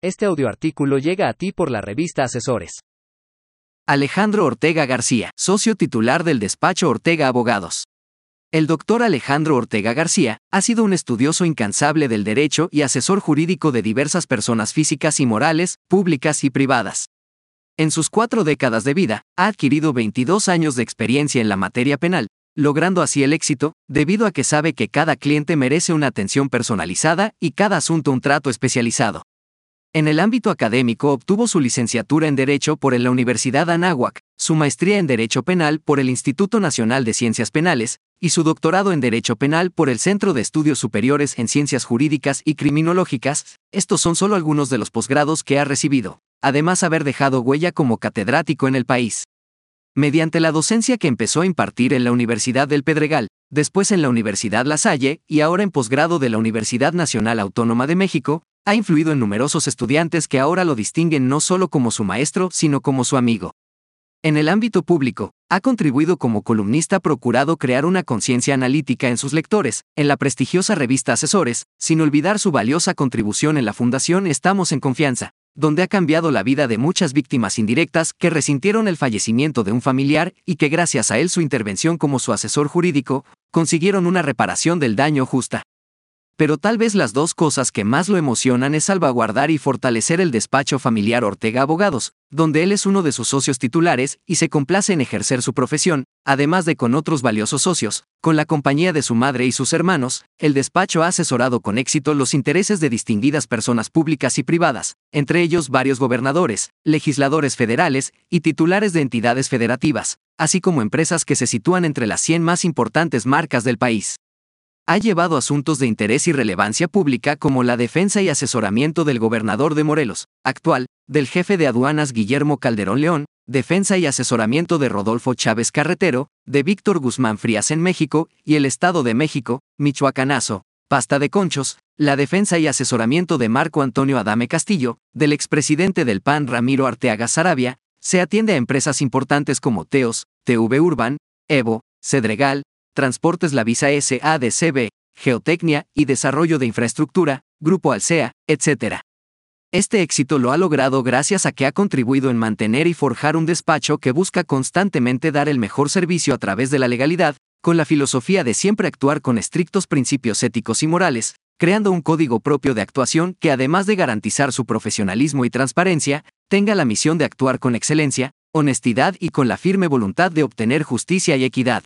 Este audioartículo llega a ti por la revista Asesores. Alejandro Ortega García, socio titular del despacho Ortega Abogados. El doctor Alejandro Ortega García ha sido un estudioso incansable del derecho y asesor jurídico de diversas personas físicas y morales, públicas y privadas. En sus cuatro décadas de vida, ha adquirido 22 años de experiencia en la materia penal, logrando así el éxito, debido a que sabe que cada cliente merece una atención personalizada y cada asunto un trato especializado. En el ámbito académico obtuvo su licenciatura en Derecho por la Universidad Anáhuac, su maestría en Derecho Penal por el Instituto Nacional de Ciencias Penales, y su doctorado en Derecho Penal por el Centro de Estudios Superiores en Ciencias Jurídicas y Criminológicas. Estos son solo algunos de los posgrados que ha recibido, además haber dejado huella como catedrático en el país. Mediante la docencia que empezó a impartir en la Universidad del Pedregal, después en la Universidad La Salle y ahora en posgrado de la Universidad Nacional Autónoma de México, ha influido en numerosos estudiantes que ahora lo distinguen no solo como su maestro, sino como su amigo. En el ámbito público, ha contribuido como columnista procurado crear una conciencia analítica en sus lectores, en la prestigiosa revista Asesores, sin olvidar su valiosa contribución en la Fundación Estamos en Confianza, donde ha cambiado la vida de muchas víctimas indirectas que resintieron el fallecimiento de un familiar y que gracias a él su intervención como su asesor jurídico, consiguieron una reparación del daño justa pero tal vez las dos cosas que más lo emocionan es salvaguardar y fortalecer el despacho familiar Ortega Abogados, donde él es uno de sus socios titulares y se complace en ejercer su profesión, además de con otros valiosos socios. Con la compañía de su madre y sus hermanos, el despacho ha asesorado con éxito los intereses de distinguidas personas públicas y privadas, entre ellos varios gobernadores, legisladores federales y titulares de entidades federativas, así como empresas que se sitúan entre las 100 más importantes marcas del país ha llevado asuntos de interés y relevancia pública como la defensa y asesoramiento del gobernador de Morelos, actual, del jefe de aduanas Guillermo Calderón León, defensa y asesoramiento de Rodolfo Chávez Carretero, de Víctor Guzmán Frías en México y el Estado de México, Michoacanazo, pasta de conchos, la defensa y asesoramiento de Marco Antonio Adame Castillo, del expresidente del PAN Ramiro Arteaga Sarabia, se atiende a empresas importantes como Teos, TV Urban, Evo, Cedregal, Transportes La Visa SADCB, Geotecnia y Desarrollo de Infraestructura, Grupo Alsea, etc. Este éxito lo ha logrado gracias a que ha contribuido en mantener y forjar un despacho que busca constantemente dar el mejor servicio a través de la legalidad, con la filosofía de siempre actuar con estrictos principios éticos y morales, creando un código propio de actuación que además de garantizar su profesionalismo y transparencia, tenga la misión de actuar con excelencia, honestidad y con la firme voluntad de obtener justicia y equidad.